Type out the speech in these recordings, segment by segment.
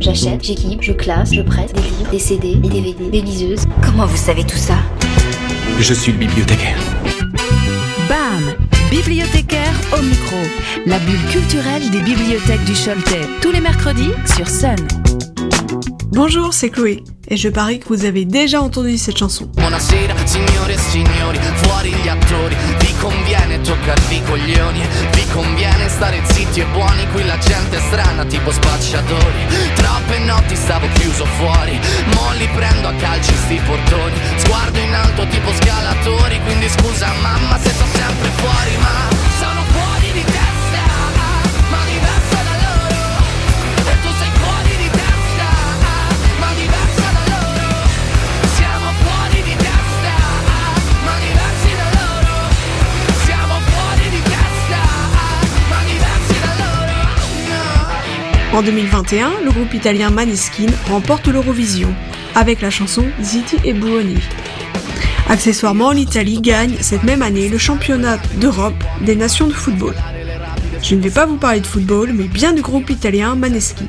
J'achète, j'équipe, je classe, je prête des livres, des CD, des DVD, des liseuses. Comment vous savez tout ça? Je suis le bibliothécaire. BAM Bibliothécaire au micro. La bulle culturelle des bibliothèques du Choletais. Tous les mercredis sur Sun. Bonjour, c'est Chloé. Et je parie que vous avez déjà entendu cette chanson. Buonasera signore e signori, fuori gli attori Vi conviene toccarvi i coglioni Vi conviene stare zitti e buoni Qui la gente è strana tipo spacciatori. Troppe notti stavo chiuso fuori Mo En 2021, le groupe italien Maneskin remporte l'Eurovision avec la chanson Ziti e Buoni. Accessoirement, l'Italie gagne cette même année le championnat d'Europe des nations de football. Je ne vais pas vous parler de football, mais bien du groupe italien Maneskin.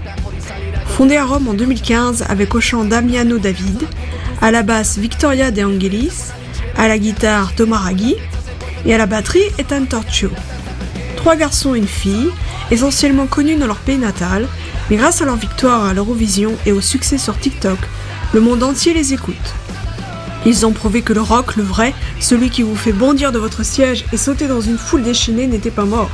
Fondé à Rome en 2015 avec au chant Damiano David, à la basse Victoria De Angelis, à la guitare Thomas Raggi et à la batterie Ethan Torchio. Trois garçons et une fille, essentiellement connus dans leur pays natal, mais grâce à leur victoire à l'Eurovision et au succès sur TikTok, le monde entier les écoute. Ils ont prouvé que le rock, le vrai, celui qui vous fait bondir de votre siège et sauter dans une foule déchaînée, n'était pas mort.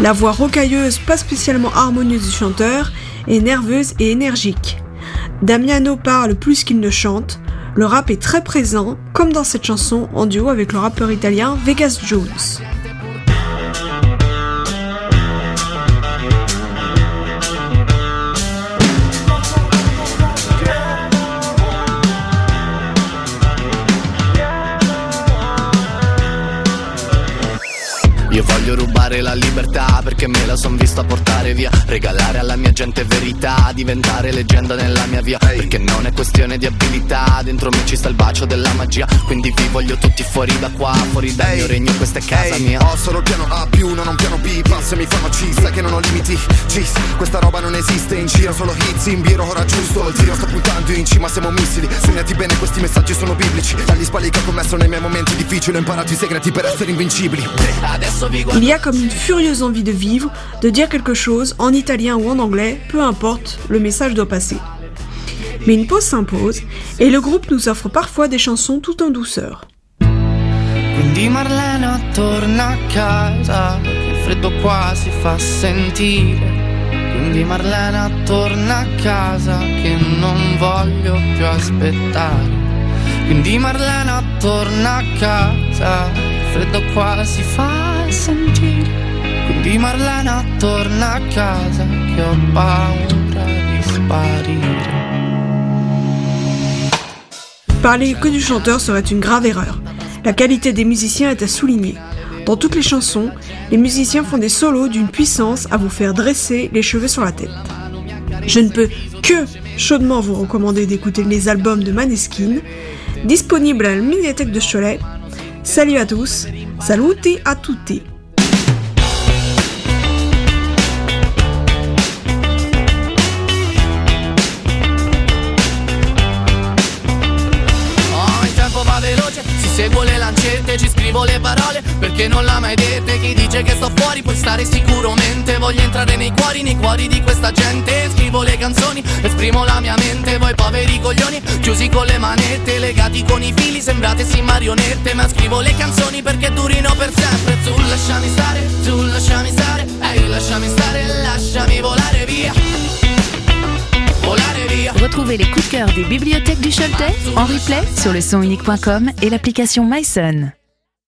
La voix rocailleuse, pas spécialement harmonieuse du chanteur, est nerveuse et énergique. Damiano parle plus qu'il ne chante, le rap est très présent, comme dans cette chanson en duo avec le rappeur italien Vegas Jones. Rubare la libertà perché me la son vista portare via. Regalare alla mia gente verità, diventare leggenda nella mia via. Perché non è questione di abilità, dentro me ci sta il bacio della magia. Quindi vi voglio tutti fuori da qua, fuori dal mio regno, questa è casa Ehi, mia. Ho solo piano A più, non ho un piano B. Pass mi fanno C, sai che non ho limiti. Cis, questa roba non esiste In giro solo hits, in biro ora giusto. Il tiro sta puntando in cima, siamo missili. Segnati bene, questi messaggi sono biblici. Dagli sbagli che ho commesso nei miei momenti difficili Ho imparato i segreti per essere invincibili Adesso vi guardo Il y a comme une furieuse envie de vivre, de dire quelque chose en italien ou en anglais, peu importe, le message doit passer. Mais une pause s'impose, et le groupe nous offre parfois des chansons tout en douceur. Quindi Marlena torna a casa, che il freddo qua si fa sentire. Quindi Marlena torna a casa, che non voglio più aspettare. Parler que du chanteur serait une grave erreur. La qualité des musiciens est à souligner. Dans toutes les chansons, les musiciens font des solos d'une puissance à vous faire dresser les cheveux sur la tête. Je ne peux que chaudement vous recommander d'écouter les albums de Maneskin, disponibles à la médiathèque de Cholet. Salut à tous, saluti a tutti. Lancette, ci scrivo le parole perché non l'ha mai dette. Chi dice che sto fuori puoi stare sicuramente. Voglio entrare nei cuori, nei cuori di questa gente. Scrivo le canzoni, esprimo la mia mente. Voi poveri coglioni, chiusi con le manette, legati con i fili, sembrate sì marionette. Ma scrivo le canzoni perché durino per sempre. Tu lasciami stare, tu lasciami stare, ehi lasciami stare, lasciami volare via. Les coups de cœur des bibliothèques du Choletais en replay sur le sonunique.com et l'application MySun.